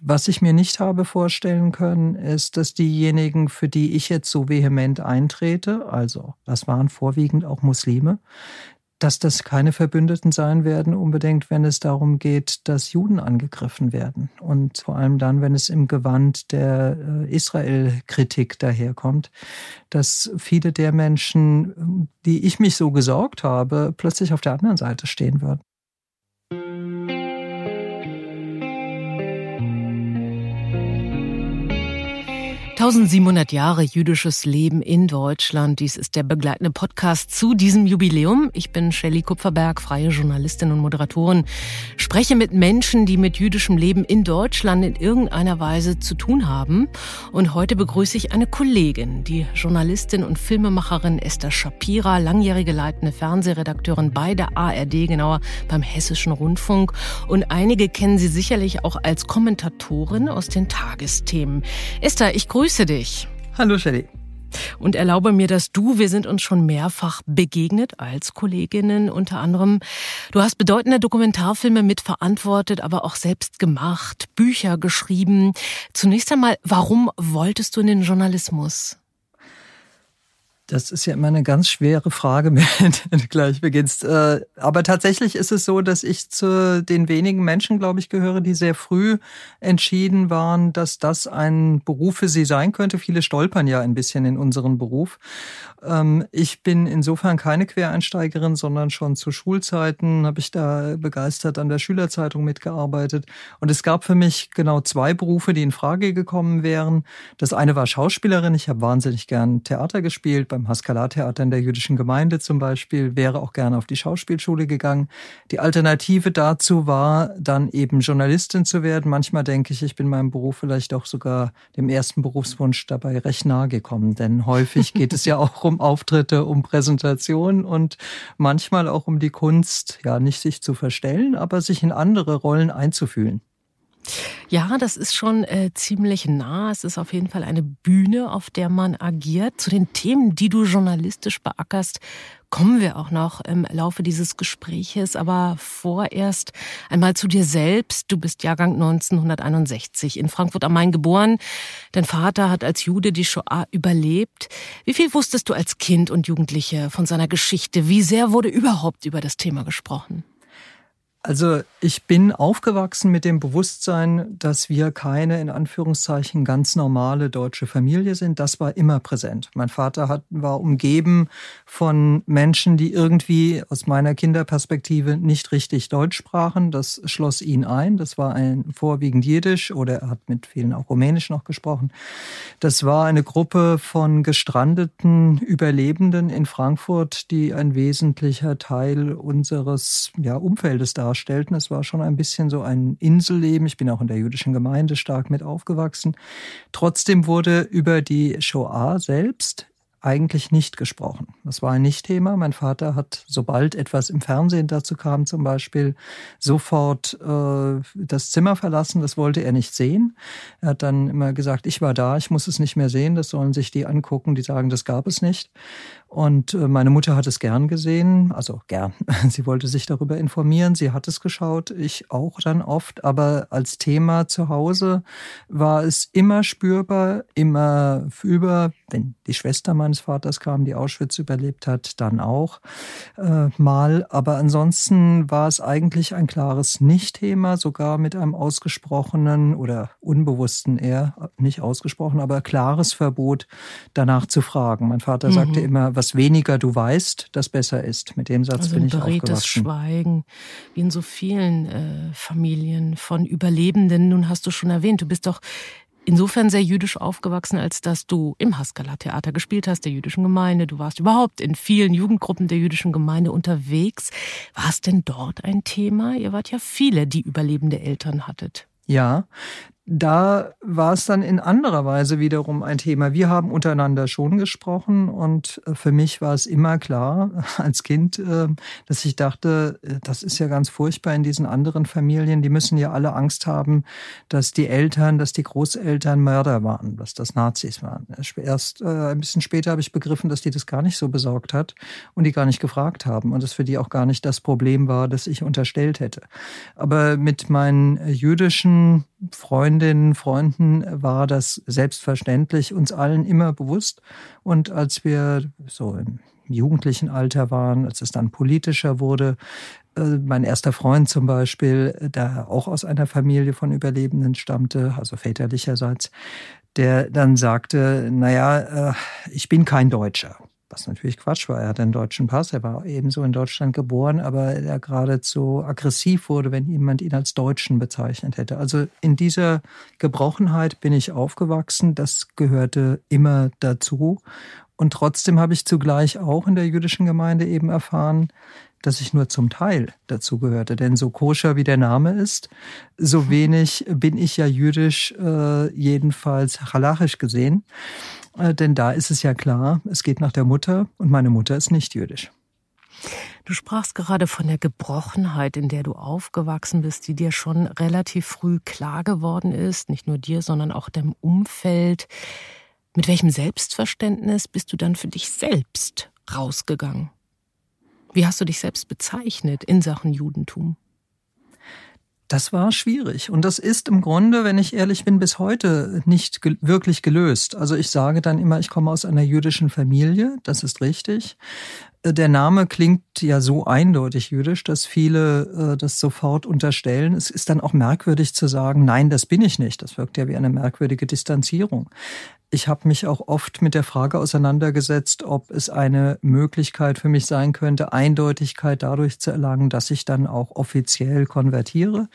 Was ich mir nicht habe vorstellen können, ist, dass diejenigen, für die ich jetzt so vehement eintrete, also das waren vorwiegend auch Muslime, dass das keine Verbündeten sein werden, unbedingt, wenn es darum geht, dass Juden angegriffen werden. Und vor allem dann, wenn es im Gewand der äh, Israel-Kritik daherkommt, dass viele der Menschen, die ich mich so gesorgt habe, plötzlich auf der anderen Seite stehen würden. 1700 Jahre jüdisches Leben in Deutschland. Dies ist der begleitende Podcast zu diesem Jubiläum. Ich bin Shelley Kupferberg, freie Journalistin und Moderatorin. Spreche mit Menschen, die mit jüdischem Leben in Deutschland in irgendeiner Weise zu tun haben. Und heute begrüße ich eine Kollegin, die Journalistin und Filmemacherin Esther Shapira, langjährige leitende Fernsehredakteurin bei der ARD, genauer beim Hessischen Rundfunk. Und einige kennen sie sicherlich auch als Kommentatorin aus den Tagesthemen. Esther, ich grüße grüße dich. Hallo Shelly. Und erlaube mir, dass du, wir sind uns schon mehrfach begegnet als Kolleginnen unter anderem. Du hast bedeutende Dokumentarfilme mitverantwortet, aber auch selbst gemacht, Bücher geschrieben. Zunächst einmal, warum wolltest du in den Journalismus? Das ist ja immer eine ganz schwere Frage, wenn du gleich beginnst. Äh, aber tatsächlich ist es so, dass ich zu den wenigen Menschen, glaube ich, gehöre, die sehr früh entschieden waren, dass das ein Beruf für sie sein könnte. Viele stolpern ja ein bisschen in unseren Beruf. Ähm, ich bin insofern keine Quereinsteigerin, sondern schon zu Schulzeiten habe ich da begeistert an der Schülerzeitung mitgearbeitet. Und es gab für mich genau zwei Berufe, die in Frage gekommen wären. Das eine war Schauspielerin. Ich habe wahnsinnig gern Theater gespielt beim Haskalah-Theater in der jüdischen Gemeinde zum Beispiel, wäre auch gerne auf die Schauspielschule gegangen. Die Alternative dazu war dann eben Journalistin zu werden. Manchmal denke ich, ich bin meinem Beruf vielleicht auch sogar dem ersten Berufswunsch dabei recht nahe gekommen, denn häufig geht es ja auch um Auftritte, um Präsentationen und manchmal auch um die Kunst, ja, nicht sich zu verstellen, aber sich in andere Rollen einzufühlen. Ja, das ist schon äh, ziemlich nah. Es ist auf jeden Fall eine Bühne, auf der man agiert. Zu den Themen, die du journalistisch beackerst, kommen wir auch noch im Laufe dieses Gespräches. Aber vorerst einmal zu dir selbst. Du bist Jahrgang 1961 in Frankfurt am Main geboren. Dein Vater hat als Jude die Shoah überlebt. Wie viel wusstest du als Kind und Jugendliche von seiner Geschichte? Wie sehr wurde überhaupt über das Thema gesprochen? Also ich bin aufgewachsen mit dem Bewusstsein, dass wir keine in Anführungszeichen ganz normale deutsche Familie sind. Das war immer präsent. Mein Vater hat, war umgeben von Menschen, die irgendwie aus meiner Kinderperspektive nicht richtig Deutsch sprachen. Das schloss ihn ein. Das war ein vorwiegend Jiddisch oder er hat mit vielen auch Rumänisch noch gesprochen. Das war eine Gruppe von gestrandeten Überlebenden in Frankfurt, die ein wesentlicher Teil unseres ja, Umfeldes darstellen darstellten. Es war schon ein bisschen so ein Inselleben. Ich bin auch in der jüdischen Gemeinde stark mit aufgewachsen. Trotzdem wurde über die Shoah selbst eigentlich nicht gesprochen. Das war ein Nicht-Thema. Mein Vater hat, sobald etwas im Fernsehen dazu kam, zum Beispiel sofort äh, das Zimmer verlassen. Das wollte er nicht sehen. Er hat dann immer gesagt, ich war da, ich muss es nicht mehr sehen. Das sollen sich die angucken, die sagen, das gab es nicht. Und äh, meine Mutter hat es gern gesehen, also gern. Sie wollte sich darüber informieren, sie hat es geschaut, ich auch dann oft, aber als Thema zu Hause war es immer spürbar, immer über, wenn die Schwester meines Vaters kam, die Auschwitz überlebt hat, dann auch äh, mal. Aber ansonsten war es eigentlich ein klares Nicht-Thema, sogar mit einem ausgesprochenen oder unbewussten eher, nicht ausgesprochen, aber klares Verbot, danach zu fragen. Mein Vater mhm. sagte immer, was weniger du weißt, das besser ist. Mit dem Satz also bin ich aufgewachsen. Schweigen, wie in so vielen äh, Familien von Überlebenden. Nun hast du schon erwähnt, du bist doch insofern sehr jüdisch aufgewachsen, als dass du im Haskalah-Theater gespielt hast, der jüdischen Gemeinde. Du warst überhaupt in vielen Jugendgruppen der jüdischen Gemeinde unterwegs. War es denn dort ein Thema? Ihr wart ja viele, die überlebende Eltern hattet. Ja, da war es dann in anderer Weise wiederum ein Thema. Wir haben untereinander schon gesprochen und äh, für mich war es immer klar als Kind, äh, dass ich dachte, äh, das ist ja ganz furchtbar in diesen anderen Familien. Die müssen ja alle Angst haben, dass die Eltern, dass die Großeltern Mörder waren, dass das Nazis waren. Erst ein bisschen später habe ich begriffen, dass die das gar nicht so besorgt hat und die gar nicht gefragt haben und es für die auch gar nicht das Problem war, das ich unterstellt hätte. Aber mit meinen jüdischen Freunden, Freundinnen, Freunden war das selbstverständlich uns allen immer bewusst. Und als wir so im jugendlichen Alter waren, als es dann politischer wurde, äh, mein erster Freund zum Beispiel, der auch aus einer Familie von Überlebenden stammte, also väterlicherseits, der dann sagte, naja, äh, ich bin kein Deutscher. Was natürlich Quatsch war. Er hatte einen deutschen Pass, er war ebenso in Deutschland geboren, aber er geradezu aggressiv wurde, wenn jemand ihn als Deutschen bezeichnet hätte. Also in dieser Gebrochenheit bin ich aufgewachsen, das gehörte immer dazu. Und trotzdem habe ich zugleich auch in der jüdischen Gemeinde eben erfahren, dass ich nur zum Teil dazu gehörte. Denn so koscher wie der Name ist, so wenig bin ich ja jüdisch, äh, jedenfalls halachisch gesehen. Äh, denn da ist es ja klar, es geht nach der Mutter und meine Mutter ist nicht jüdisch. Du sprachst gerade von der Gebrochenheit, in der du aufgewachsen bist, die dir schon relativ früh klar geworden ist, nicht nur dir, sondern auch dem Umfeld. Mit welchem Selbstverständnis bist du dann für dich selbst rausgegangen? Wie hast du dich selbst bezeichnet in Sachen Judentum? Das war schwierig. Und das ist im Grunde, wenn ich ehrlich bin, bis heute nicht ge wirklich gelöst. Also ich sage dann immer, ich komme aus einer jüdischen Familie. Das ist richtig. Äh, der Name klingt ja so eindeutig jüdisch, dass viele äh, das sofort unterstellen. Es ist dann auch merkwürdig zu sagen, nein, das bin ich nicht. Das wirkt ja wie eine merkwürdige Distanzierung. Ich habe mich auch oft mit der Frage auseinandergesetzt, ob es eine Möglichkeit für mich sein könnte, Eindeutigkeit dadurch zu erlangen, dass ich dann auch offiziell konvertiere.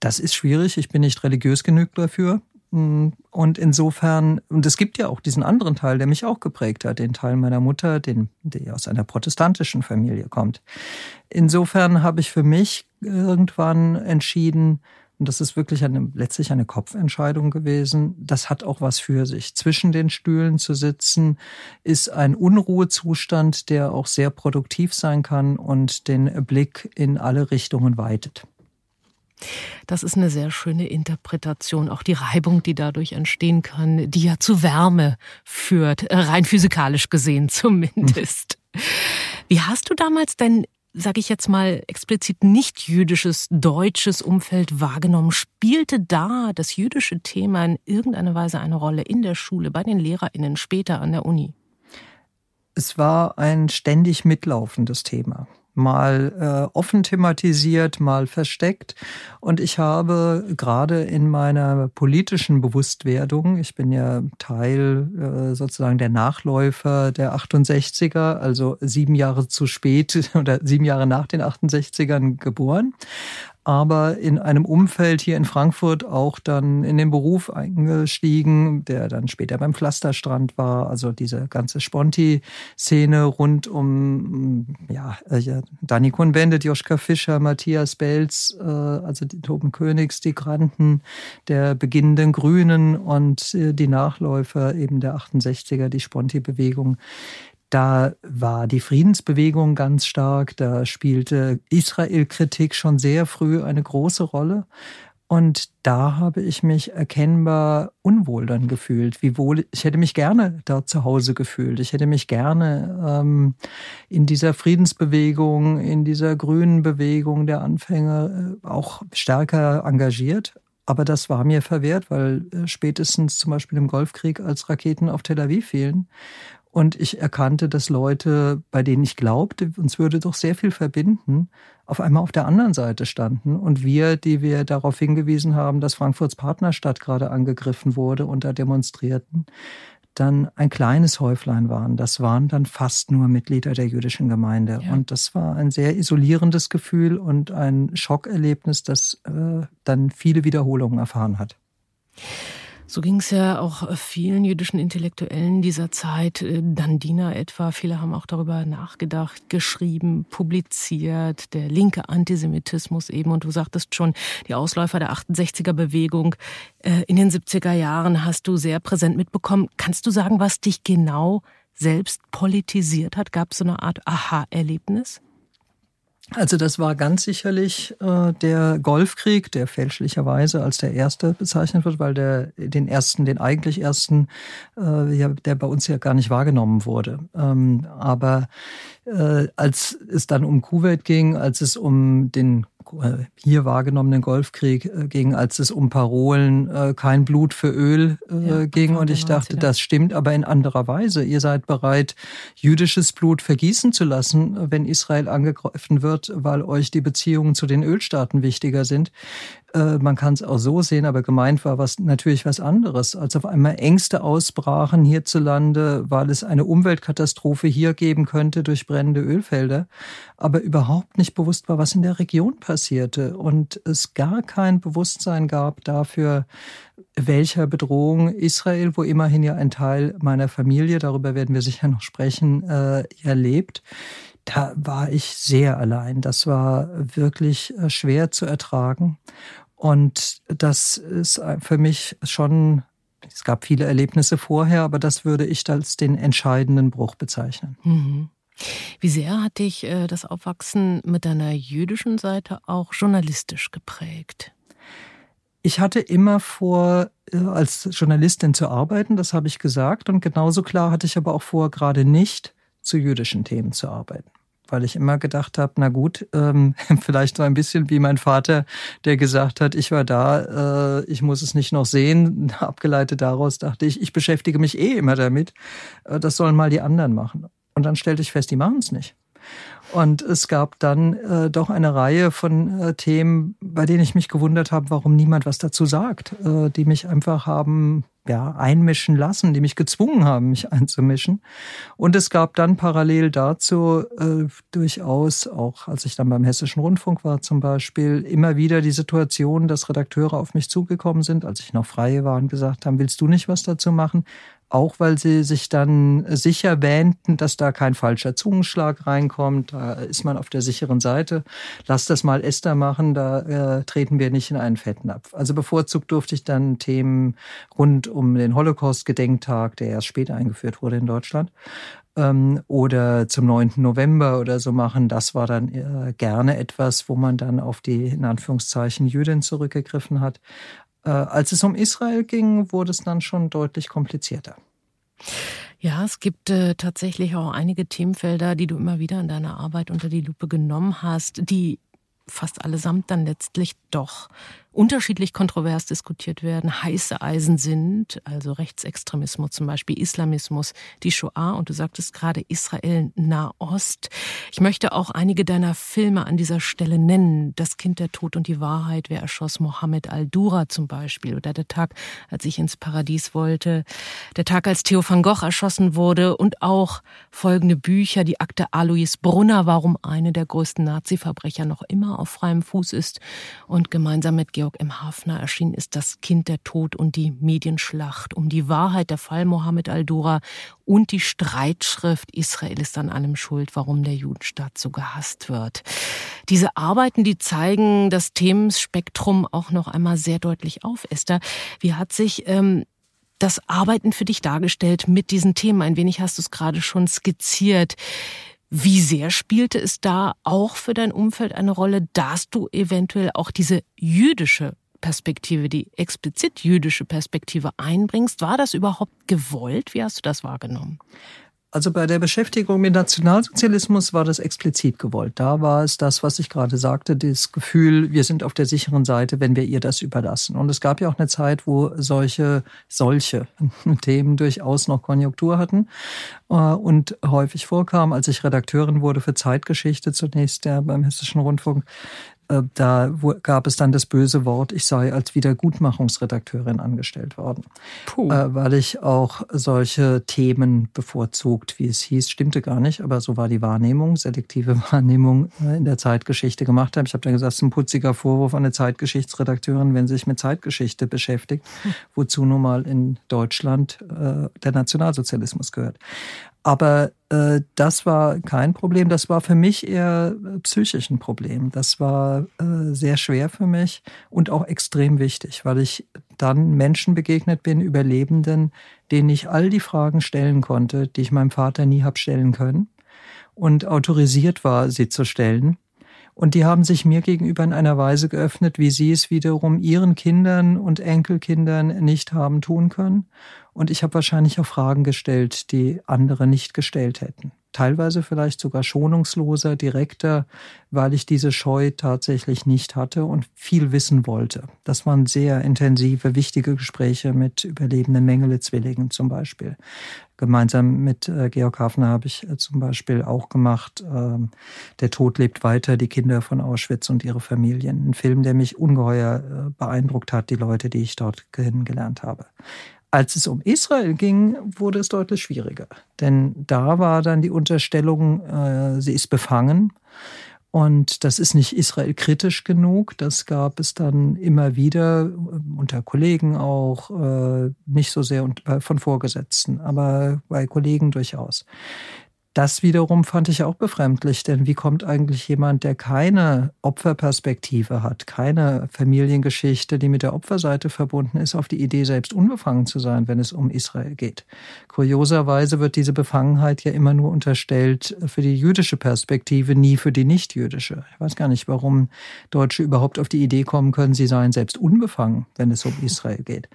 Das ist schwierig. Ich bin nicht religiös genug dafür. Und insofern, und es gibt ja auch diesen anderen Teil, der mich auch geprägt hat, den Teil meiner Mutter, den, der aus einer protestantischen Familie kommt. Insofern habe ich für mich irgendwann entschieden, und das ist wirklich eine, letztlich eine Kopfentscheidung gewesen. Das hat auch was für sich. Zwischen den Stühlen zu sitzen ist ein Unruhezustand, der auch sehr produktiv sein kann und den Blick in alle Richtungen weitet. Das ist eine sehr schöne Interpretation. Auch die Reibung, die dadurch entstehen kann, die ja zu Wärme führt, rein physikalisch gesehen zumindest. Wie hast du damals dein sage ich jetzt mal explizit nicht jüdisches deutsches Umfeld wahrgenommen? Spielte da das jüdische Thema in irgendeiner Weise eine Rolle in der Schule, bei den Lehrerinnen, später an der Uni? Es war ein ständig mitlaufendes Thema mal äh, offen thematisiert, mal versteckt. Und ich habe gerade in meiner politischen Bewusstwerdung, ich bin ja Teil äh, sozusagen der Nachläufer der 68er, also sieben Jahre zu spät oder sieben Jahre nach den 68ern geboren, aber in einem Umfeld hier in Frankfurt auch dann in den Beruf eingestiegen, der dann später beim Pflasterstrand war. Also diese ganze Sponti-Szene rund um ja, äh, Dani Kuhn-Bendit, Joschka Fischer, Matthias Belz, äh, also die Toben Königs, die Granten der beginnenden Grünen und äh, die Nachläufer eben der 68er, die Sponti-Bewegung. Da war die Friedensbewegung ganz stark, da spielte Israel-Kritik schon sehr früh eine große Rolle. Und da habe ich mich erkennbar unwohl dann gefühlt. Wie wohl, ich hätte mich gerne dort zu Hause gefühlt. Ich hätte mich gerne ähm, in dieser Friedensbewegung, in dieser grünen Bewegung der Anfänge äh, auch stärker engagiert. Aber das war mir verwehrt, weil äh, spätestens zum Beispiel im Golfkrieg, als Raketen auf Tel Aviv fielen und ich erkannte, dass Leute, bei denen ich glaubte, uns würde doch sehr viel verbinden, auf einmal auf der anderen Seite standen. Und wir, die wir darauf hingewiesen haben, dass Frankfurts Partnerstadt gerade angegriffen wurde und da demonstrierten, dann ein kleines Häuflein waren. Das waren dann fast nur Mitglieder der jüdischen Gemeinde. Ja. Und das war ein sehr isolierendes Gefühl und ein Schockerlebnis, das äh, dann viele Wiederholungen erfahren hat. So ging es ja auch vielen jüdischen Intellektuellen dieser Zeit, äh, Dandina etwa. Viele haben auch darüber nachgedacht, geschrieben, publiziert, der linke Antisemitismus eben. Und du sagtest schon, die Ausläufer der 68er Bewegung äh, in den 70er Jahren hast du sehr präsent mitbekommen. Kannst du sagen, was dich genau selbst politisiert hat? Gab es so eine Art Aha-Erlebnis? Also das war ganz sicherlich äh, der Golfkrieg, der fälschlicherweise als der erste bezeichnet wird, weil der den ersten, den eigentlich ersten, äh, ja, der bei uns ja gar nicht wahrgenommen wurde. Ähm, aber äh, als es dann um Kuwait ging, als es um den hier wahrgenommenen Golfkrieg äh, ging, als es um Parolen äh, kein Blut für Öl ja, ging. Und ich dachte, das stimmt, aber in anderer Weise. Ihr seid bereit, jüdisches Blut vergießen zu lassen, wenn Israel angegriffen wird, weil euch die Beziehungen zu den Ölstaaten wichtiger sind. Äh, man kann es auch so sehen, aber gemeint war was natürlich was anderes. Als auf einmal Ängste ausbrachen hierzulande, weil es eine Umweltkatastrophe hier geben könnte durch brennende Ölfelder, aber überhaupt nicht bewusst war, was in der Region passierte und es gar kein Bewusstsein gab dafür, welcher Bedrohung Israel, wo immerhin ja ein Teil meiner Familie, darüber werden wir sicher noch sprechen, äh, erlebt da war ich sehr allein. Das war wirklich äh, schwer zu ertragen. Und das ist für mich schon, es gab viele Erlebnisse vorher, aber das würde ich als den entscheidenden Bruch bezeichnen. Mhm. Wie sehr hat dich äh, das Aufwachsen mit deiner jüdischen Seite auch journalistisch geprägt? Ich hatte immer vor, äh, als Journalistin zu arbeiten, das habe ich gesagt. Und genauso klar hatte ich aber auch vor, gerade nicht zu jüdischen Themen zu arbeiten weil ich immer gedacht habe, na gut, ähm, vielleicht so ein bisschen wie mein Vater, der gesagt hat, ich war da, äh, ich muss es nicht noch sehen. Abgeleitet daraus dachte ich, ich beschäftige mich eh immer damit. Äh, das sollen mal die anderen machen. Und dann stellte ich fest, die machen es nicht. Und es gab dann äh, doch eine Reihe von äh, Themen, bei denen ich mich gewundert habe, warum niemand was dazu sagt, äh, die mich einfach haben ja, einmischen lassen, die mich gezwungen haben, mich einzumischen. Und es gab dann parallel dazu äh, durchaus, auch als ich dann beim Hessischen Rundfunk war zum Beispiel, immer wieder die Situation, dass Redakteure auf mich zugekommen sind, als ich noch frei war und gesagt haben, willst du nicht was dazu machen? Auch weil sie sich dann sicher wähnten, dass da kein falscher Zungenschlag reinkommt. Da ist man auf der sicheren Seite. Lass das mal Esther machen, da äh, treten wir nicht in einen Fettnapf. Also bevorzugt durfte ich dann Themen rund um den Holocaust-Gedenktag, der erst später eingeführt wurde in Deutschland, ähm, oder zum 9. November oder so machen. Das war dann äh, gerne etwas, wo man dann auf die, in Anführungszeichen, Jüdin zurückgegriffen hat. Äh, als es um Israel ging, wurde es dann schon deutlich komplizierter. Ja, es gibt äh, tatsächlich auch einige Themenfelder, die du immer wieder in deiner Arbeit unter die Lupe genommen hast, die fast allesamt dann letztlich doch unterschiedlich kontrovers diskutiert werden, heiße Eisen sind, also Rechtsextremismus zum Beispiel, Islamismus, die Shoah und du sagtest gerade Israel, Nahost. Ich möchte auch einige deiner Filme an dieser Stelle nennen. Das Kind, der Tod und die Wahrheit, wer erschoss Mohammed al-Dura zum Beispiel oder der Tag, als ich ins Paradies wollte, der Tag, als Theo van Gogh erschossen wurde und auch folgende Bücher, die Akte Alois Brunner, warum eine der größten Nazi-Verbrecher noch immer auf freiem Fuß ist und gemeinsam mit Georg M. Hafner erschienen ist Das Kind der Tod und die Medienschlacht um die Wahrheit der Fall Mohammed al-Dura und die Streitschrift Israel ist an allem schuld, warum der Judenstaat so gehasst wird. Diese Arbeiten, die zeigen das Themenspektrum auch noch einmal sehr deutlich auf. Esther, wie hat sich ähm, das Arbeiten für dich dargestellt mit diesen Themen? Ein wenig hast du es gerade schon skizziert. Wie sehr spielte es da auch für dein Umfeld eine Rolle, dass du eventuell auch diese jüdische Perspektive, die explizit jüdische Perspektive einbringst? War das überhaupt gewollt? Wie hast du das wahrgenommen? Also bei der Beschäftigung mit Nationalsozialismus war das explizit gewollt. Da war es das, was ich gerade sagte, das Gefühl, wir sind auf der sicheren Seite, wenn wir ihr das überlassen. Und es gab ja auch eine Zeit, wo solche, solche Themen durchaus noch Konjunktur hatten äh, und häufig vorkamen. Als ich Redakteurin wurde für Zeitgeschichte zunächst ja, beim Hessischen Rundfunk, da gab es dann das böse Wort, ich sei als Wiedergutmachungsredakteurin angestellt worden. Puh. Äh, weil ich auch solche Themen bevorzugt, wie es hieß, stimmte gar nicht, aber so war die Wahrnehmung, selektive Wahrnehmung äh, in der Zeitgeschichte gemacht habe. Ich habe dann gesagt, es ist ein putziger Vorwurf an eine Zeitgeschichtsredakteurin, wenn sie sich mit Zeitgeschichte beschäftigt, hm. wozu nun mal in Deutschland äh, der Nationalsozialismus gehört. Aber äh, das war kein Problem. Das war für mich eher äh, psychisch ein Problem. Das war äh, sehr schwer für mich und auch extrem wichtig, weil ich dann Menschen begegnet bin, Überlebenden, denen ich all die Fragen stellen konnte, die ich meinem Vater nie hab stellen können und autorisiert war, sie zu stellen. Und die haben sich mir gegenüber in einer Weise geöffnet, wie sie es wiederum ihren Kindern und Enkelkindern nicht haben tun können. Und ich habe wahrscheinlich auch Fragen gestellt, die andere nicht gestellt hätten. teilweise vielleicht sogar schonungsloser, direkter, weil ich diese Scheu tatsächlich nicht hatte und viel wissen wollte. Das waren sehr intensive, wichtige Gespräche mit überlebenden Mengele-Zwillingen zum Beispiel. Gemeinsam mit äh, Georg Hafner habe ich äh, zum Beispiel auch gemacht, äh, Der Tod lebt weiter, die Kinder von Auschwitz und ihre Familien. Ein Film, der mich ungeheuer äh, beeindruckt hat, die Leute, die ich dort kennengelernt habe. Als es um Israel ging, wurde es deutlich schwieriger. Denn da war dann die Unterstellung, äh, sie ist befangen. Und das ist nicht Israel kritisch genug. Das gab es dann immer wieder äh, unter Kollegen auch, äh, nicht so sehr von Vorgesetzten, aber bei Kollegen durchaus. Das wiederum fand ich auch befremdlich, denn wie kommt eigentlich jemand, der keine Opferperspektive hat, keine Familiengeschichte, die mit der Opferseite verbunden ist, auf die Idee, selbst unbefangen zu sein, wenn es um Israel geht? Kurioserweise wird diese Befangenheit ja immer nur unterstellt für die jüdische Perspektive, nie für die nicht-jüdische. Ich weiß gar nicht, warum Deutsche überhaupt auf die Idee kommen können, sie seien selbst unbefangen, wenn es um Israel geht.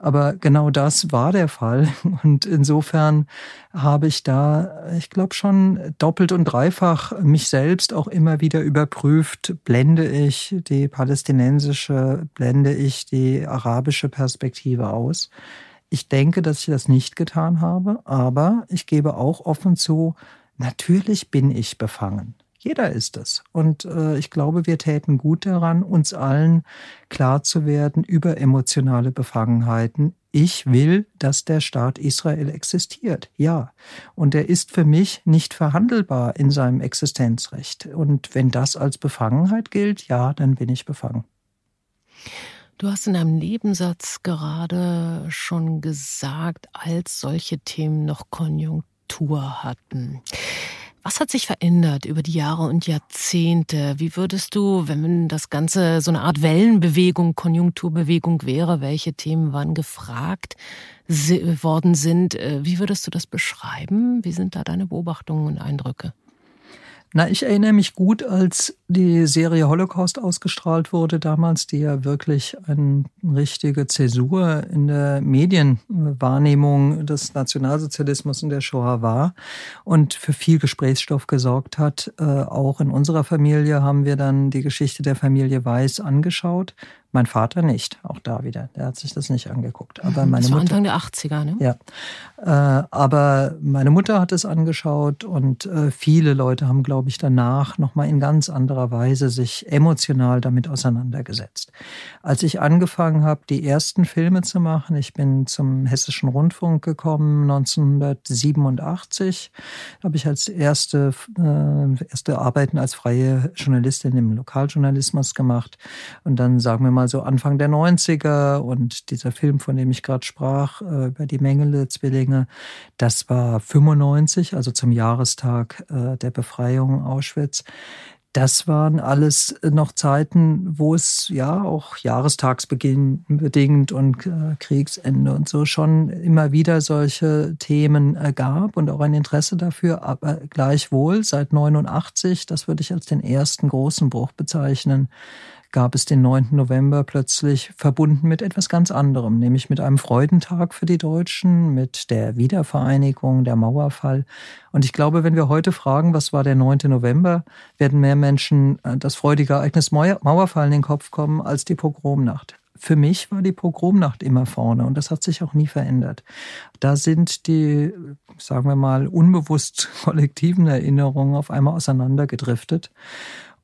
Aber genau das war der Fall und insofern habe ich da, ich glaube schon doppelt und dreifach mich selbst auch immer wieder überprüft, blende ich die palästinensische, blende ich die arabische Perspektive aus. Ich denke, dass ich das nicht getan habe, aber ich gebe auch offen zu, natürlich bin ich befangen. Jeder ist es. Und äh, ich glaube, wir täten gut daran, uns allen klar zu werden über emotionale Befangenheiten. Ich will, dass der Staat Israel existiert. Ja. Und er ist für mich nicht verhandelbar in seinem Existenzrecht. Und wenn das als Befangenheit gilt, ja, dann bin ich befangen. Du hast in einem Nebensatz gerade schon gesagt, als solche Themen noch Konjunktur hatten. Was hat sich verändert über die Jahre und Jahrzehnte? Wie würdest du, wenn das Ganze so eine Art Wellenbewegung, Konjunkturbewegung wäre, welche Themen wann gefragt worden sind, äh, wie würdest du das beschreiben? Wie sind da deine Beobachtungen und Eindrücke? Na, ich erinnere mich gut, als die Serie Holocaust ausgestrahlt wurde damals, die ja wirklich eine richtige Zäsur in der Medienwahrnehmung des Nationalsozialismus und der Shoah war und für viel Gesprächsstoff gesorgt hat. Äh, auch in unserer Familie haben wir dann die Geschichte der Familie Weiß angeschaut. Mein Vater nicht, auch da wieder. Der hat sich das nicht angeguckt. Aber meine das war Mutter, Anfang der 80er, ne? Ja. Äh, aber meine Mutter hat es angeschaut und äh, viele Leute haben, glaube ich, danach nochmal in ganz anderer Weise sich emotional damit auseinandergesetzt. Als ich angefangen habe, die ersten Filme zu machen, ich bin zum Hessischen Rundfunk gekommen 1987, habe ich als erste, äh, erste Arbeiten als freie Journalistin im Lokaljournalismus gemacht. Und dann sagen wir mal, mal so Anfang der 90er und dieser Film, von dem ich gerade sprach, äh, über die Mengele-Zwillinge, das war 95, also zum Jahrestag äh, der Befreiung Auschwitz. Das waren alles noch Zeiten, wo es ja auch Jahrestagsbeginn bedingt und äh, Kriegsende und so schon immer wieder solche Themen gab und auch ein Interesse dafür. Aber gleichwohl seit 89, das würde ich als den ersten großen Bruch bezeichnen, gab es den 9. November plötzlich verbunden mit etwas ganz anderem, nämlich mit einem Freudentag für die Deutschen, mit der Wiedervereinigung, der Mauerfall. Und ich glaube, wenn wir heute fragen, was war der 9. November, werden mehr Menschen äh, das freudige Ereignis Mauerfall in den Kopf kommen als die Pogromnacht. Für mich war die Pogromnacht immer vorne und das hat sich auch nie verändert. Da sind die, sagen wir mal, unbewusst kollektiven Erinnerungen auf einmal auseinandergedriftet.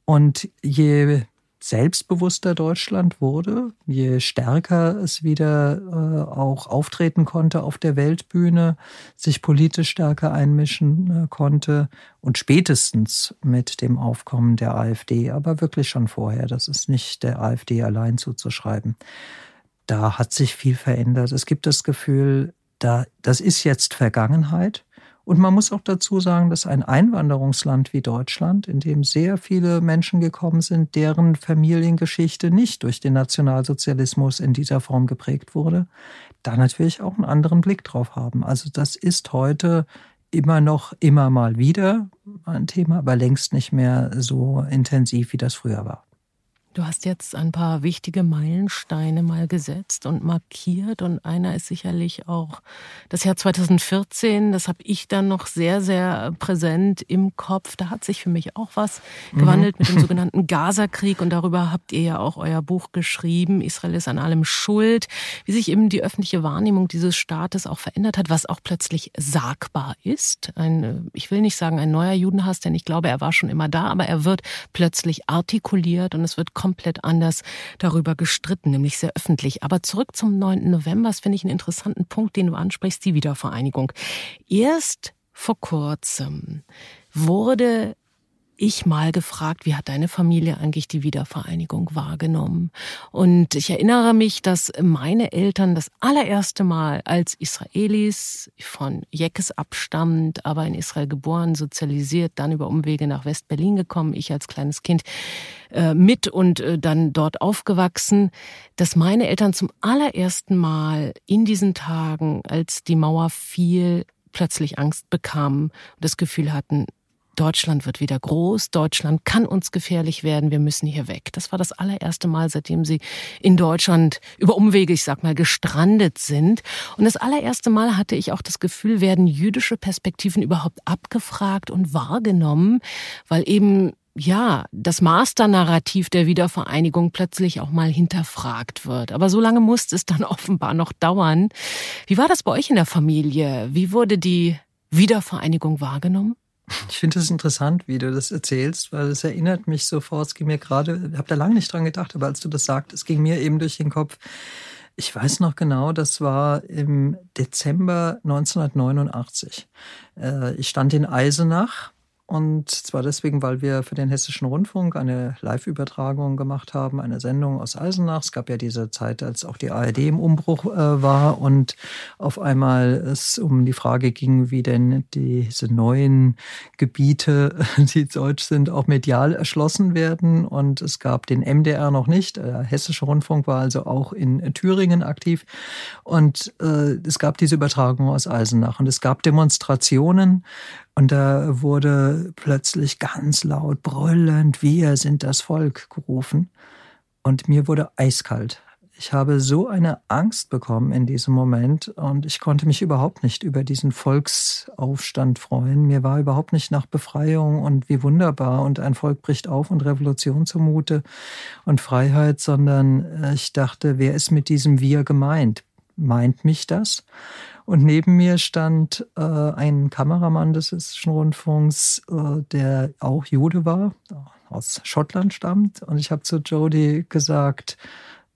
Und je selbstbewusster Deutschland wurde, je stärker es wieder äh, auch auftreten konnte auf der Weltbühne, sich politisch stärker einmischen äh, konnte und spätestens mit dem Aufkommen der AfD, aber wirklich schon vorher, das ist nicht der AfD allein zuzuschreiben. Da hat sich viel verändert. Es gibt das Gefühl, da, das ist jetzt Vergangenheit. Und man muss auch dazu sagen, dass ein Einwanderungsland wie Deutschland, in dem sehr viele Menschen gekommen sind, deren Familiengeschichte nicht durch den Nationalsozialismus in dieser Form geprägt wurde, da natürlich auch einen anderen Blick drauf haben. Also das ist heute immer noch, immer mal wieder ein Thema, aber längst nicht mehr so intensiv, wie das früher war. Du hast jetzt ein paar wichtige Meilensteine mal gesetzt und markiert und einer ist sicherlich auch das Jahr 2014. Das habe ich dann noch sehr, sehr präsent im Kopf. Da hat sich für mich auch was mhm. gewandelt mit dem sogenannten Gaza-Krieg und darüber habt ihr ja auch euer Buch geschrieben. Israel ist an allem schuld. Wie sich eben die öffentliche Wahrnehmung dieses Staates auch verändert hat, was auch plötzlich sagbar ist. Ein, ich will nicht sagen ein neuer Judenhass, denn ich glaube, er war schon immer da, aber er wird plötzlich artikuliert und es wird komplett anders darüber gestritten, nämlich sehr öffentlich. Aber zurück zum 9. November, das finde ich einen interessanten Punkt, den du ansprichst, die Wiedervereinigung. Erst vor kurzem wurde ich mal gefragt, wie hat deine Familie eigentlich die Wiedervereinigung wahrgenommen? Und ich erinnere mich, dass meine Eltern das allererste Mal als Israelis von Jekes abstammend, aber in Israel geboren, sozialisiert, dann über Umwege nach West-Berlin gekommen, ich als kleines Kind äh, mit und äh, dann dort aufgewachsen, dass meine Eltern zum allerersten Mal in diesen Tagen, als die Mauer fiel, plötzlich Angst bekamen und das Gefühl hatten, Deutschland wird wieder groß, Deutschland kann uns gefährlich werden, wir müssen hier weg. Das war das allererste Mal, seitdem sie in Deutschland über Umwege, ich sag mal, gestrandet sind. Und das allererste Mal hatte ich auch das Gefühl, werden jüdische Perspektiven überhaupt abgefragt und wahrgenommen, weil eben ja, das Masternarrativ der Wiedervereinigung plötzlich auch mal hinterfragt wird. Aber so lange musste es dann offenbar noch dauern. Wie war das bei euch in der Familie? Wie wurde die Wiedervereinigung wahrgenommen? Ich finde es interessant, wie du das erzählst, weil es erinnert mich sofort, es ging mir gerade, ich habe da lange nicht dran gedacht, aber als du das sagst, es ging mir eben durch den Kopf. Ich weiß noch genau, das war im Dezember 1989. Äh, ich stand in Eisenach und zwar deswegen, weil wir für den Hessischen Rundfunk eine Live-Übertragung gemacht haben, eine Sendung aus Eisenach. Es gab ja diese Zeit, als auch die ARD im Umbruch äh, war und auf einmal es um die Frage ging, wie denn diese neuen Gebiete, die deutsch sind, auch medial erschlossen werden. Und es gab den MDR noch nicht. Der Hessische Rundfunk war also auch in Thüringen aktiv. Und äh, es gab diese Übertragung aus Eisenach. Und es gab Demonstrationen und da wurde plötzlich ganz laut brüllend, wir sind das Volk gerufen. Und mir wurde eiskalt. Ich habe so eine Angst bekommen in diesem Moment und ich konnte mich überhaupt nicht über diesen Volksaufstand freuen. Mir war überhaupt nicht nach Befreiung und wie wunderbar und ein Volk bricht auf und Revolution zumute und Freiheit, sondern äh, ich dachte, wer ist mit diesem Wir gemeint? Meint mich das? Und neben mir stand äh, ein Kameramann des Hessischen Rundfunks, äh, der auch Jude war, aus Schottland stammt. Und ich habe zu Jody gesagt,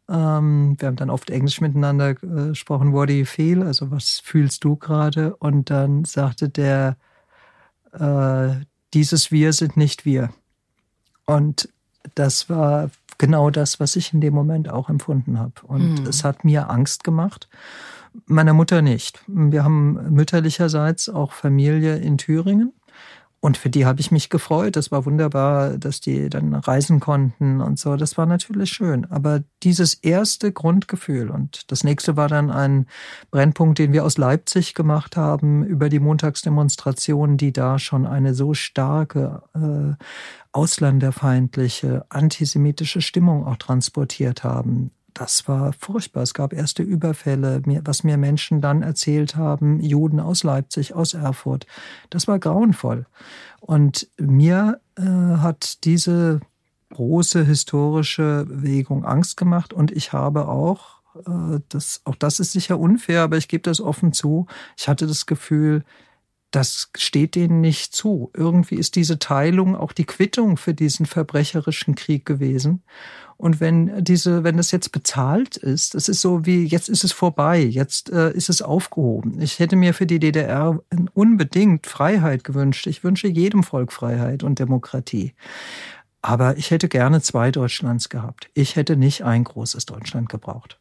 ähm, wir haben dann oft Englisch miteinander äh, gesprochen, what do you feel? Also was fühlst du gerade? Und dann sagte der, äh, dieses Wir sind nicht wir. Und das war genau das, was ich in dem Moment auch empfunden habe. Und mhm. es hat mir Angst gemacht. Meiner Mutter nicht. Wir haben mütterlicherseits auch Familie in Thüringen. Und für die habe ich mich gefreut. Das war wunderbar, dass die dann reisen konnten und so. Das war natürlich schön. Aber dieses erste Grundgefühl und das nächste war dann ein Brennpunkt, den wir aus Leipzig gemacht haben über die Montagsdemonstrationen, die da schon eine so starke äh, ausländerfeindliche, antisemitische Stimmung auch transportiert haben das war furchtbar. Es gab erste Überfälle, was mir Menschen dann erzählt haben, Juden aus Leipzig, aus Erfurt. Das war grauenvoll. Und mir äh, hat diese große historische Bewegung Angst gemacht und ich habe auch, äh, das, auch das ist sicher unfair, aber ich gebe das offen zu, ich hatte das Gefühl, das steht denen nicht zu. Irgendwie ist diese Teilung auch die Quittung für diesen verbrecherischen Krieg gewesen. Und wenn diese, wenn das jetzt bezahlt ist, das ist so wie, jetzt ist es vorbei, jetzt äh, ist es aufgehoben. Ich hätte mir für die DDR unbedingt Freiheit gewünscht. Ich wünsche jedem Volk Freiheit und Demokratie. Aber ich hätte gerne zwei Deutschlands gehabt. Ich hätte nicht ein großes Deutschland gebraucht.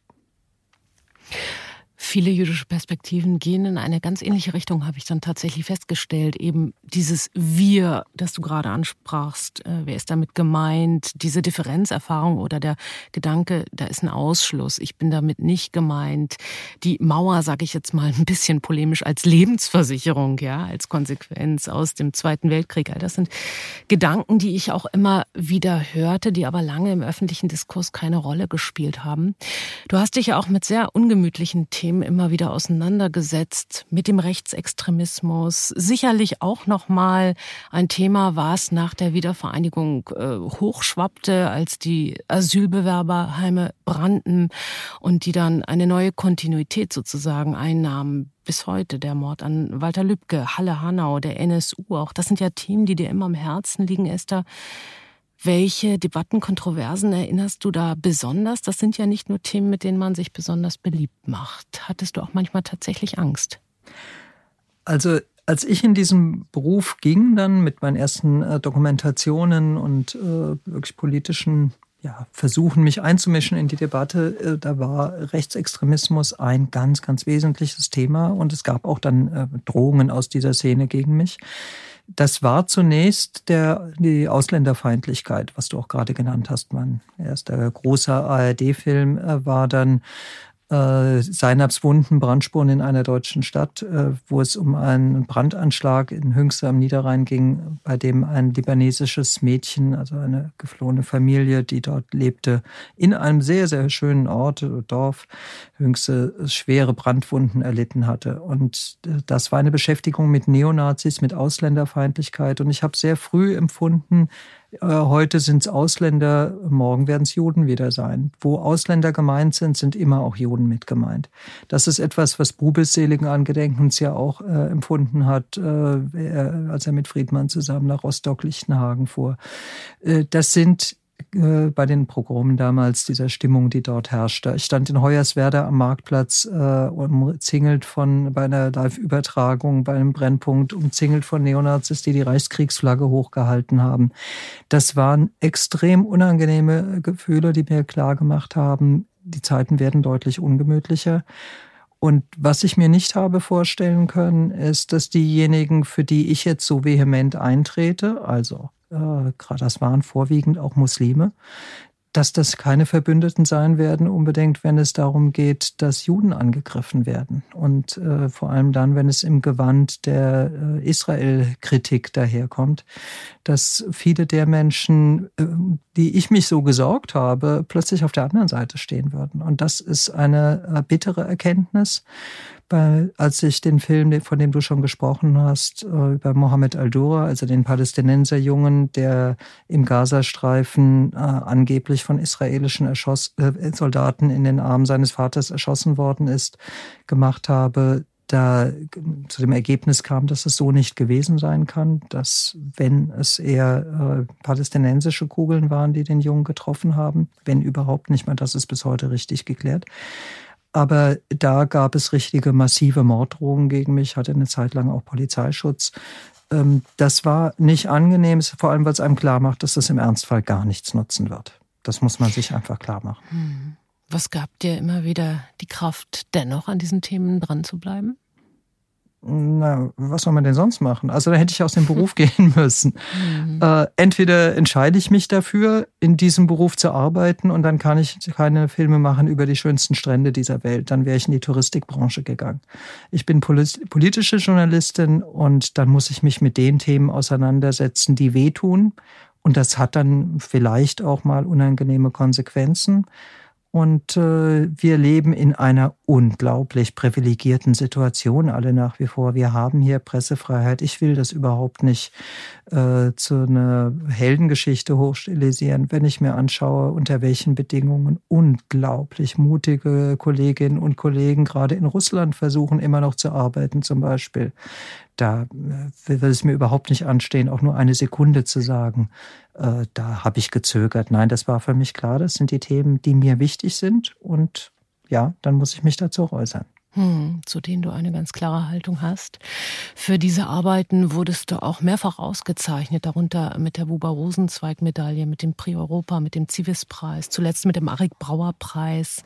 Viele jüdische Perspektiven gehen in eine ganz ähnliche Richtung, habe ich dann tatsächlich festgestellt. Eben dieses Wir, das du gerade ansprachst. Äh, wer ist damit gemeint? Diese Differenzerfahrung oder der Gedanke, da ist ein Ausschluss. Ich bin damit nicht gemeint. Die Mauer, sage ich jetzt mal ein bisschen polemisch, als Lebensversicherung, ja, als Konsequenz aus dem Zweiten Weltkrieg. All das sind Gedanken, die ich auch immer wieder hörte, die aber lange im öffentlichen Diskurs keine Rolle gespielt haben. Du hast dich ja auch mit sehr ungemütlichen Themen immer wieder auseinandergesetzt, mit dem Rechtsextremismus. Sicherlich auch nochmal ein Thema war es nach der Wiedervereinigung äh, hochschwappte, als die Asylbewerberheime brannten und die dann eine neue Kontinuität sozusagen einnahmen bis heute der Mord an Walter Lübcke, Halle Hanau, der NSU auch. Das sind ja Themen, die dir immer am Herzen liegen, Esther. Welche Debatten, Kontroversen erinnerst du da besonders? Das sind ja nicht nur Themen, mit denen man sich besonders beliebt macht. Hattest du auch manchmal tatsächlich Angst? Also als ich in diesen Beruf ging, dann mit meinen ersten äh, Dokumentationen und äh, wirklich politischen ja, Versuchen, mich einzumischen in die Debatte, äh, da war Rechtsextremismus ein ganz, ganz wesentliches Thema und es gab auch dann äh, Drohungen aus dieser Szene gegen mich. Das war zunächst der, die Ausländerfeindlichkeit, was du auch gerade genannt hast. Mein erster großer ARD-Film äh, war dann äh, Seinabs Wunden, Brandspuren in einer deutschen Stadt, äh, wo es um einen Brandanschlag in Hüngste am Niederrhein ging, bei dem ein libanesisches Mädchen, also eine geflohene Familie, die dort lebte, in einem sehr, sehr schönen Ort, Dorf, Hüngste, schwere Brandwunden erlitten hatte. Und äh, das war eine Beschäftigung mit Neonazis, mit Ausländerfeindlichkeit. Und ich habe sehr früh empfunden, äh, heute sind es Ausländer, morgen werden es Juden wieder sein. Wo Ausländer gemeint sind, sind immer auch Juden mit gemeint. Das ist etwas, was Bubis seligen Angedenkens ja auch äh, empfunden hat, äh, als er mit Friedmann zusammen nach Rostock-Lichtenhagen fuhr. Äh, das sind äh, bei den Programmen damals, dieser Stimmung, die dort herrschte. Ich stand in Hoyerswerda am Marktplatz, äh, umzingelt von, bei einer Live-Übertragung, bei einem Brennpunkt, umzingelt von Neonazis, die die Reichskriegsflagge hochgehalten haben. Das waren extrem unangenehme Gefühle, die mir klar gemacht haben, die Zeiten werden deutlich ungemütlicher. Und was ich mir nicht habe vorstellen können, ist, dass diejenigen, für die ich jetzt so vehement eintrete, also äh, das waren vorwiegend auch Muslime, dass das keine Verbündeten sein werden, unbedingt, wenn es darum geht, dass Juden angegriffen werden. Und äh, vor allem dann, wenn es im Gewand der äh, Israel-Kritik daherkommt, dass viele der Menschen, äh, die ich mich so gesorgt habe, plötzlich auf der anderen Seite stehen würden. Und das ist eine äh, bittere Erkenntnis weil als ich den Film, von dem du schon gesprochen hast, äh, über Mohammed al-Dura, also den Palästinenserjungen, der im Gazastreifen äh, angeblich von israelischen Erschoss äh, Soldaten in den Armen seines Vaters erschossen worden ist, gemacht habe, da zu dem Ergebnis kam, dass es so nicht gewesen sein kann, dass wenn es eher äh, palästinensische Kugeln waren, die den Jungen getroffen haben, wenn überhaupt nicht mal, das ist bis heute richtig geklärt. Aber da gab es richtige massive Morddrohungen gegen mich, hatte eine Zeit lang auch Polizeischutz. Ähm, das war nicht angenehm, vor allem weil es einem klar macht, dass das im Ernstfall gar nichts nutzen wird. Das muss man sich einfach klar machen. Hm. Was gab dir immer wieder die Kraft, dennoch an diesen Themen dran zu bleiben? Na, was soll man denn sonst machen? Also da hätte ich aus dem Beruf gehen müssen. Mhm. Äh, entweder entscheide ich mich dafür, in diesem Beruf zu arbeiten und dann kann ich keine Filme machen über die schönsten Strände dieser Welt. Dann wäre ich in die Touristikbranche gegangen. Ich bin politische Journalistin und dann muss ich mich mit den Themen auseinandersetzen, die wehtun. Und das hat dann vielleicht auch mal unangenehme Konsequenzen. Und äh, wir leben in einer unglaublich privilegierten Situation alle nach wie vor. Wir haben hier Pressefreiheit. Ich will das überhaupt nicht äh, zu einer Heldengeschichte hochstilisieren, wenn ich mir anschaue, unter welchen Bedingungen unglaublich mutige Kolleginnen und Kollegen gerade in Russland versuchen, immer noch zu arbeiten zum Beispiel. Da äh, will es mir überhaupt nicht anstehen, auch nur eine Sekunde zu sagen, äh, da habe ich gezögert. Nein, das war für mich klar, das sind die Themen, die mir wichtig sind und ja, dann muss ich mich dazu äußern. Hm, zu denen du eine ganz klare Haltung hast. Für diese Arbeiten wurdest du auch mehrfach ausgezeichnet, darunter mit der Buber Rosenzweig Medaille, mit dem Prix Europa, mit dem Zivis Preis, zuletzt mit dem Arik Brauer Preis.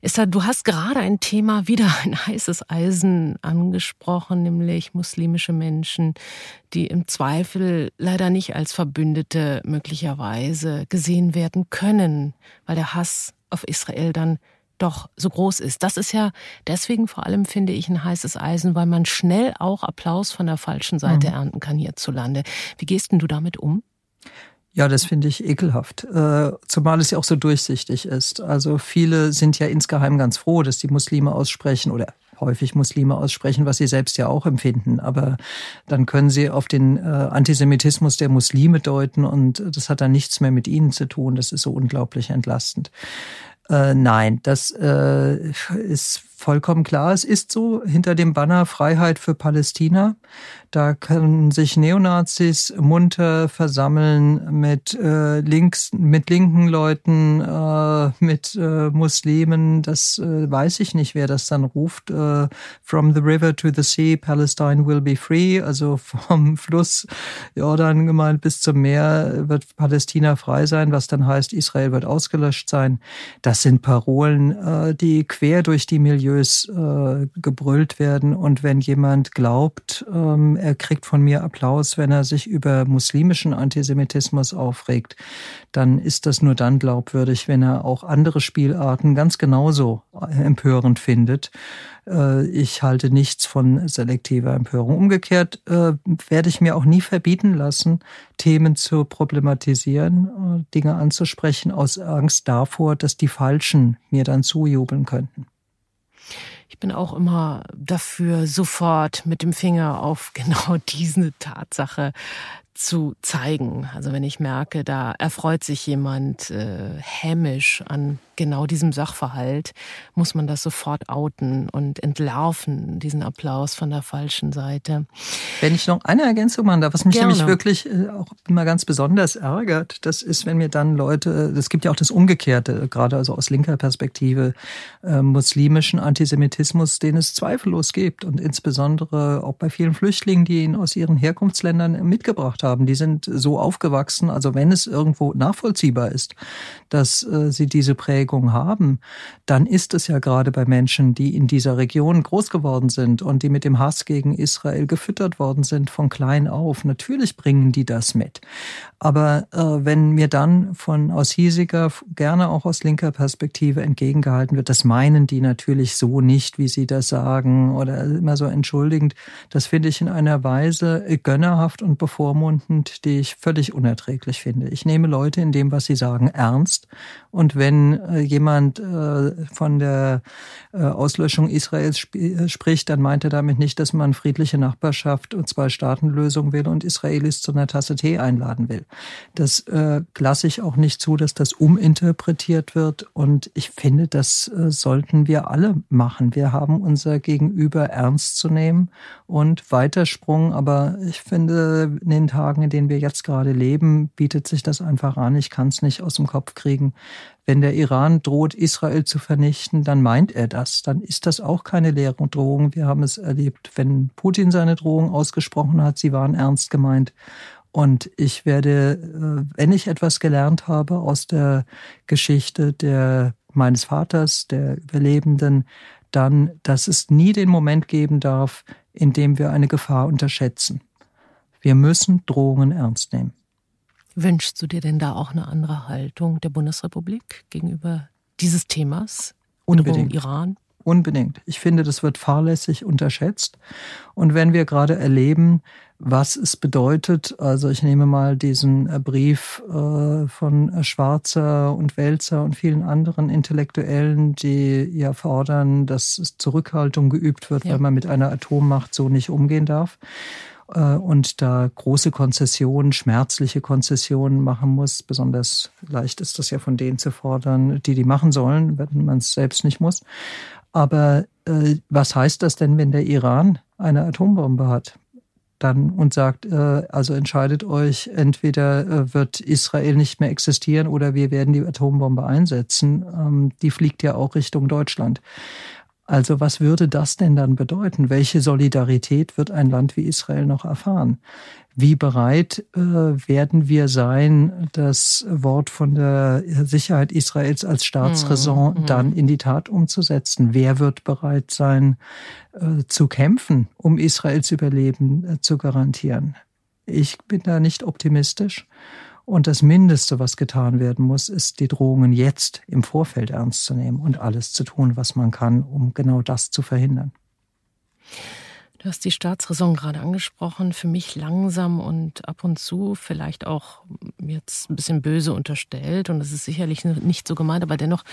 Esther, du hast gerade ein Thema, wieder ein heißes Eisen angesprochen, nämlich muslimische Menschen, die im Zweifel leider nicht als Verbündete möglicherweise gesehen werden können, weil der Hass auf Israel dann doch so groß ist. Das ist ja deswegen vor allem, finde ich, ein heißes Eisen, weil man schnell auch Applaus von der falschen Seite mhm. ernten kann hierzulande. Wie gehst denn du damit um? Ja, das finde ich ekelhaft, äh, zumal es ja auch so durchsichtig ist. Also viele sind ja insgeheim ganz froh, dass die Muslime aussprechen oder häufig Muslime aussprechen, was sie selbst ja auch empfinden. Aber dann können sie auf den äh, Antisemitismus der Muslime deuten und das hat dann nichts mehr mit ihnen zu tun. Das ist so unglaublich entlastend. Äh, nein, das äh, ist vollkommen klar. Es ist so hinter dem Banner Freiheit für Palästina. Da können sich Neonazis munter versammeln mit äh, links, mit linken Leuten, äh, mit äh, Muslimen. Das äh, weiß ich nicht, wer das dann ruft. Äh, From the river to the sea, Palestine will be free. Also vom Fluss Jordan gemeint bis zum Meer wird Palästina frei sein, was dann heißt, Israel wird ausgelöscht sein. Das sind Parolen, äh, die quer durch die Milieus äh, gebrüllt werden. Und wenn jemand glaubt, ähm, er kriegt von mir Applaus, wenn er sich über muslimischen Antisemitismus aufregt, dann ist das nur dann glaubwürdig, wenn er auch andere Spielarten ganz genauso empörend findet. Äh, ich halte nichts von selektiver Empörung. Umgekehrt äh, werde ich mir auch nie verbieten lassen, Themen zu problematisieren, äh, Dinge anzusprechen, aus Angst davor, dass die Falschen mir dann zujubeln könnten. Ich bin auch immer dafür, sofort mit dem Finger auf genau diese Tatsache zu zeigen. Also wenn ich merke, da erfreut sich jemand äh, hämisch an genau diesem Sachverhalt, muss man das sofort outen und entlarven, diesen Applaus von der falschen Seite. Wenn ich noch eine Ergänzung machen darf, was mich Gerne. nämlich wirklich äh, auch immer ganz besonders ärgert, das ist, wenn mir dann Leute, es gibt ja auch das Umgekehrte, gerade also aus linker Perspektive, äh, muslimischen Antisemitismus, den es zweifellos gibt und insbesondere auch bei vielen Flüchtlingen, die ihn aus ihren Herkunftsländern mitgebracht haben. Die sind so aufgewachsen, also wenn es irgendwo nachvollziehbar ist, dass äh, sie diese Prägung haben, dann ist es ja gerade bei Menschen, die in dieser Region groß geworden sind und die mit dem Hass gegen Israel gefüttert worden sind von klein auf. Natürlich bringen die das mit. Aber äh, wenn mir dann von aus hiesiger, gerne auch aus linker Perspektive entgegengehalten wird, das meinen die natürlich so nicht, wie sie das sagen oder immer so entschuldigend, das finde ich in einer Weise gönnerhaft und bevormundend, die ich völlig unerträglich finde. Ich nehme Leute in dem, was sie sagen, ernst. Und wenn äh, jemand äh, von der äh, Auslöschung Israels sp spricht, dann meint er damit nicht, dass man friedliche Nachbarschaft und Zwei-Staaten-Lösung will und Israelis zu einer Tasse Tee einladen will. Das äh, lasse ich auch nicht zu, dass das uminterpretiert wird. Und ich finde, das äh, sollten wir alle machen. Wir haben unser Gegenüber ernst zu nehmen und Weitersprung. Aber ich finde, in den Tagen, in denen wir jetzt gerade leben, bietet sich das einfach an. Ich kann es nicht aus dem Kopf kriegen. Wenn der Iran droht, Israel zu vernichten, dann meint er das. Dann ist das auch keine leere Drohung. Wir haben es erlebt, wenn Putin seine Drohung ausgesprochen hat, sie waren ernst gemeint. Und ich werde, äh, wenn ich etwas gelernt habe aus der Geschichte der, meines Vaters, der Überlebenden, dann, dass es nie den Moment geben darf, in dem wir eine Gefahr unterschätzen. Wir müssen Drohungen ernst nehmen. Wünschst du dir denn da auch eine andere Haltung der Bundesrepublik gegenüber dieses Themas? Unbedingt. Iran? Unbedingt. Ich finde, das wird fahrlässig unterschätzt. Und wenn wir gerade erleben, was es bedeutet, also ich nehme mal diesen äh, Brief äh, von Schwarzer und Welzer und vielen anderen Intellektuellen, die ja fordern, dass Zurückhaltung geübt wird, ja. weil man mit einer Atommacht so nicht umgehen darf und da große Konzessionen, schmerzliche Konzessionen machen muss. Besonders leicht ist das ja von denen zu fordern, die die machen sollen, wenn man es selbst nicht muss. Aber äh, was heißt das denn, wenn der Iran eine Atombombe hat? Dann und sagt, äh, also entscheidet euch, entweder äh, wird Israel nicht mehr existieren oder wir werden die Atombombe einsetzen. Ähm, die fliegt ja auch Richtung Deutschland. Also was würde das denn dann bedeuten? Welche Solidarität wird ein Land wie Israel noch erfahren? Wie bereit äh, werden wir sein, das Wort von der Sicherheit Israels als Staatsräson mhm. dann in die Tat umzusetzen? Wer wird bereit sein, äh, zu kämpfen, um Israels Überleben äh, zu garantieren? Ich bin da nicht optimistisch. Und das Mindeste, was getan werden muss, ist, die Drohungen jetzt im Vorfeld ernst zu nehmen und alles zu tun, was man kann, um genau das zu verhindern. Du hast die Staatsräson gerade angesprochen. Für mich langsam und ab und zu vielleicht auch jetzt ein bisschen böse unterstellt. Und das ist sicherlich nicht so gemeint, aber dennoch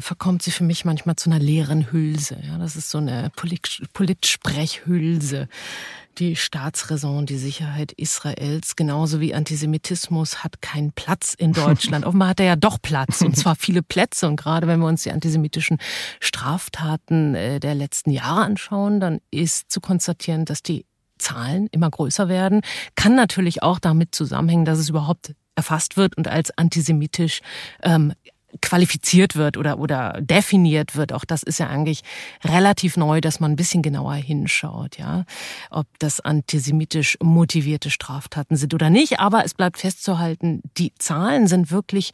verkommt sie für mich manchmal zu einer leeren Hülse. Ja, das ist so eine Politsprechhülse. Die Staatsräson, die Sicherheit Israels, genauso wie Antisemitismus, hat keinen Platz in Deutschland. Offenbar hat er ja doch Platz, und zwar viele Plätze. Und gerade wenn wir uns die antisemitischen Straftaten äh, der letzten Jahre anschauen, dann ist zu konstatieren, dass die Zahlen immer größer werden. Kann natürlich auch damit zusammenhängen, dass es überhaupt erfasst wird und als antisemitisch ähm, qualifiziert wird oder, oder definiert wird. Auch das ist ja eigentlich relativ neu, dass man ein bisschen genauer hinschaut, ja. Ob das antisemitisch motivierte Straftaten sind oder nicht. Aber es bleibt festzuhalten, die Zahlen sind wirklich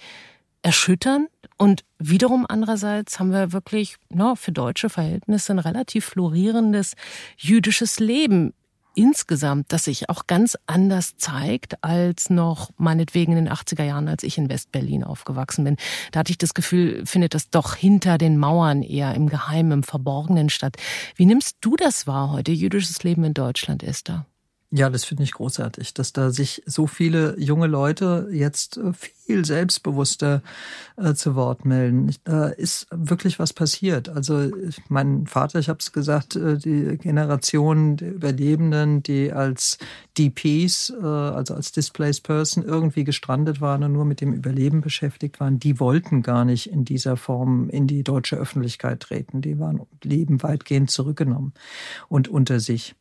erschütternd und wiederum andererseits haben wir wirklich no, für deutsche Verhältnisse ein relativ florierendes jüdisches Leben insgesamt, das sich auch ganz anders zeigt als noch meinetwegen in den 80er Jahren, als ich in Westberlin aufgewachsen bin. Da hatte ich das Gefühl, findet das doch hinter den Mauern eher im Geheimen, im Verborgenen statt. Wie nimmst du das wahr heute, jüdisches Leben in Deutschland, Esther? Ja, das finde ich großartig, dass da sich so viele junge Leute jetzt äh, viel selbstbewusster äh, zu Wort melden. Da ist wirklich was passiert. Also mein Vater, ich habe es gesagt, äh, die Generation der Überlebenden, die als DPs, äh, also als Displaced Person, irgendwie gestrandet waren und nur mit dem Überleben beschäftigt waren, die wollten gar nicht in dieser Form in die deutsche Öffentlichkeit treten. Die waren Leben weitgehend zurückgenommen und unter sich.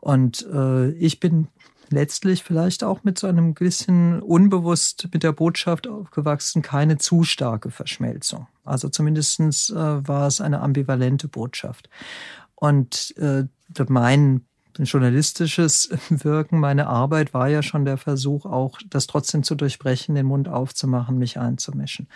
Und äh, ich bin letztlich vielleicht auch mit so einem bisschen unbewusst mit der Botschaft aufgewachsen, keine zu starke Verschmelzung. Also zumindestens äh, war es eine ambivalente Botschaft. Und äh, mein journalistisches Wirken, meine Arbeit war ja schon der Versuch, auch das trotzdem zu durchbrechen, den Mund aufzumachen, mich einzumischen.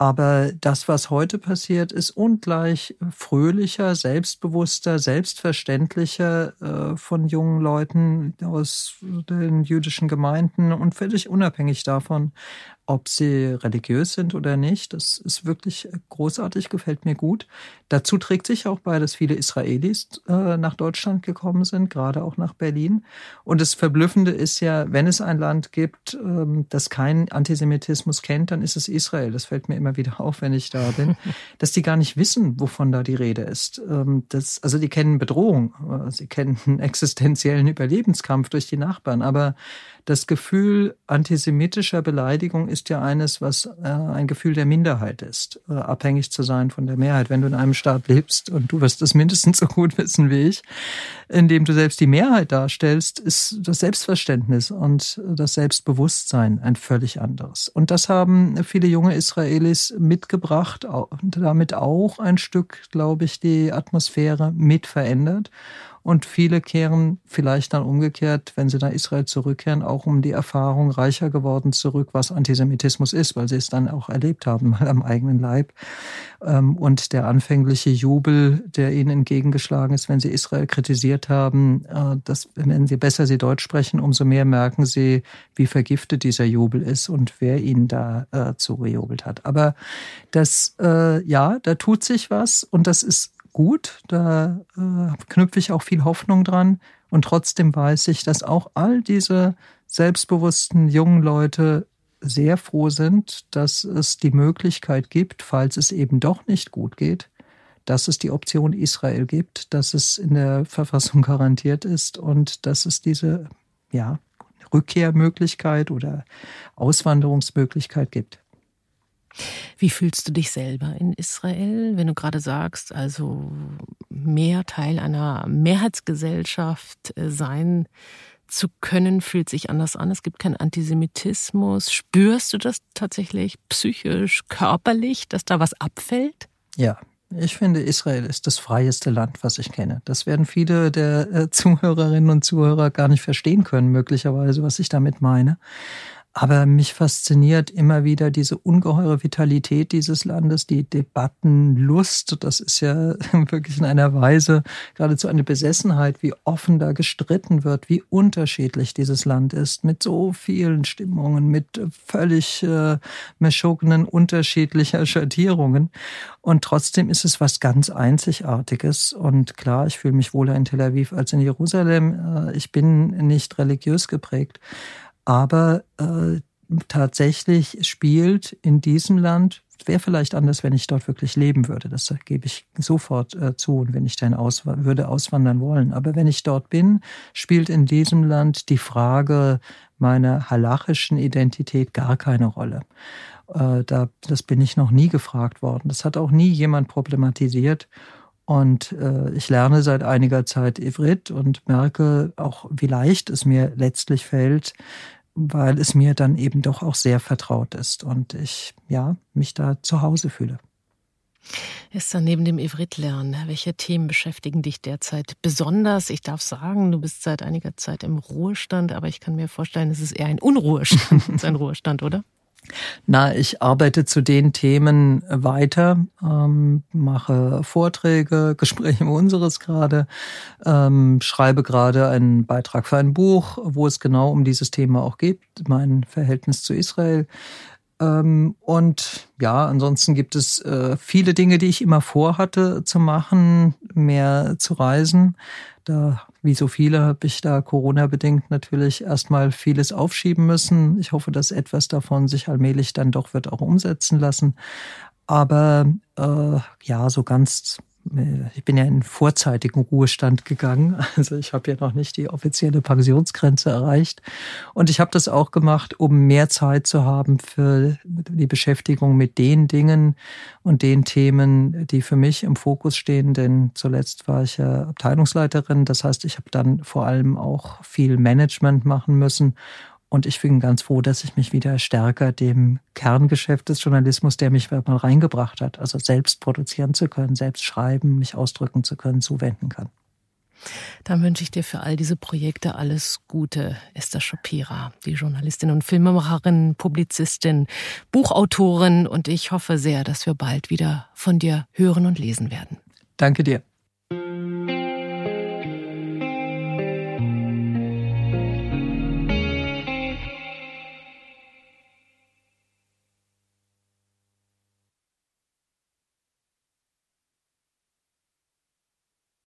Aber das, was heute passiert, ist ungleich fröhlicher, selbstbewusster, selbstverständlicher äh, von jungen Leuten aus den jüdischen Gemeinden und völlig unabhängig davon, ob sie religiös sind oder nicht. Das ist wirklich großartig, gefällt mir gut. Dazu trägt sich auch bei, dass viele Israelis äh, nach Deutschland gekommen sind, gerade auch nach Berlin. Und das Verblüffende ist ja, wenn es ein Land gibt, ähm, das keinen Antisemitismus kennt, dann ist es Israel. Das fällt mir immer wieder auf, wenn ich da bin, dass die gar nicht wissen, wovon da die Rede ist. Ähm, das, also die kennen Bedrohung, äh, sie kennen einen existenziellen Überlebenskampf durch die Nachbarn, aber das Gefühl antisemitischer Beleidigung ist ja eines, was äh, ein Gefühl der Minderheit ist, äh, abhängig zu sein von der Mehrheit. Wenn du in einem Staat lebst und du wirst das mindestens so gut wissen wie ich, in dem du selbst die Mehrheit darstellst, ist das Selbstverständnis und das Selbstbewusstsein ein völlig anderes. Und das haben viele junge Israelis mitgebracht und damit auch ein Stück, glaube ich, die Atmosphäre mit verändert. Und viele kehren vielleicht dann umgekehrt, wenn sie nach Israel zurückkehren, auch um die Erfahrung reicher geworden zurück, was Antisemitismus ist, weil sie es dann auch erlebt haben, mal am eigenen Leib. Ähm, und der anfängliche Jubel, der ihnen entgegengeschlagen ist, wenn sie Israel kritisiert haben, äh, dass, wenn sie besser sie Deutsch sprechen, umso mehr merken sie, wie vergiftet dieser Jubel ist und wer ihnen da äh, zugejubelt hat. Aber das, äh, ja, da tut sich was und das ist gut, da äh, knüpfe ich auch viel Hoffnung dran. Und trotzdem weiß ich, dass auch all diese selbstbewussten jungen Leute sehr froh sind, dass es die Möglichkeit gibt, falls es eben doch nicht gut geht, dass es die Option Israel gibt, dass es in der Verfassung garantiert ist und dass es diese ja, Rückkehrmöglichkeit oder Auswanderungsmöglichkeit gibt. Wie fühlst du dich selber in Israel, wenn du gerade sagst, also mehr Teil einer Mehrheitsgesellschaft äh, sein zu können, fühlt sich anders an. Es gibt keinen Antisemitismus. Spürst du das tatsächlich psychisch, körperlich, dass da was abfällt? Ja, Ich finde, Israel ist das freieste Land, was ich kenne. Das werden viele der äh, Zuhörerinnen und Zuhörer gar nicht verstehen können, möglicherweise, was ich damit meine. Aber mich fasziniert immer wieder diese ungeheure Vitalität dieses Landes, die Debattenlust. Das ist ja wirklich in einer Weise geradezu eine Besessenheit, wie offen da gestritten wird, wie unterschiedlich dieses Land ist, mit so vielen Stimmungen, mit völlig äh, meschogenen unterschiedlicher Schattierungen. Und trotzdem ist es was ganz Einzigartiges. Und klar, ich fühle mich wohler in Tel Aviv als in Jerusalem. Äh, ich bin nicht religiös geprägt. Aber äh, tatsächlich spielt in diesem Land, wäre vielleicht anders, wenn ich dort wirklich leben würde. Das gebe ich sofort äh, zu und wenn ich dann aus, würde auswandern wollen. Aber wenn ich dort bin, spielt in diesem Land die Frage meiner halachischen Identität gar keine Rolle. Äh, da, das bin ich noch nie gefragt worden. Das hat auch nie jemand problematisiert. Und äh, ich lerne seit einiger Zeit Ivrit und merke auch, wie leicht es mir letztlich fällt, weil es mir dann eben doch auch sehr vertraut ist und ich ja mich da zu Hause fühle. Ist dann neben dem Ivrit-Lernen, welche Themen beschäftigen dich derzeit besonders? Ich darf sagen, du bist seit einiger Zeit im Ruhestand, aber ich kann mir vorstellen, es ist eher ein Unruhestand, ein Ruhestand, oder? Na, ich arbeite zu den Themen weiter, ähm, mache Vorträge, Gespräche unseres gerade, ähm, schreibe gerade einen Beitrag für ein Buch, wo es genau um dieses Thema auch geht, mein Verhältnis zu Israel. Ähm, und ja, ansonsten gibt es äh, viele Dinge, die ich immer vorhatte zu machen, mehr zu reisen. Da, wie so viele, habe ich da Corona-bedingt natürlich erstmal vieles aufschieben müssen. Ich hoffe, dass etwas davon sich allmählich dann doch wird auch umsetzen lassen. Aber äh, ja, so ganz ich bin ja in vorzeitigen Ruhestand gegangen. Also ich habe ja noch nicht die offizielle Pensionsgrenze erreicht. Und ich habe das auch gemacht, um mehr Zeit zu haben für die Beschäftigung mit den Dingen und den Themen, die für mich im Fokus stehen. Denn zuletzt war ich ja Abteilungsleiterin. Das heißt, ich habe dann vor allem auch viel Management machen müssen und ich bin ganz froh, dass ich mich wieder stärker dem Kerngeschäft des Journalismus, der mich mal reingebracht hat, also selbst produzieren zu können, selbst schreiben, mich ausdrücken zu können, zuwenden kann. Dann wünsche ich dir für all diese Projekte alles Gute, Esther Shapira, die Journalistin und Filmemacherin, Publizistin, Buchautorin und ich hoffe sehr, dass wir bald wieder von dir hören und lesen werden. Danke dir.